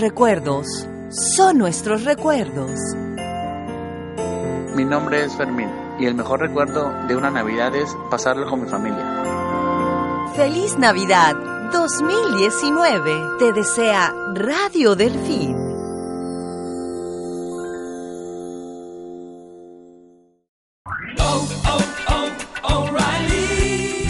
Recuerdos son nuestros recuerdos. Mi nombre es Fermín y el mejor recuerdo de una Navidad es pasarlo con mi familia. Feliz Navidad 2019. Te desea Radio Delfín.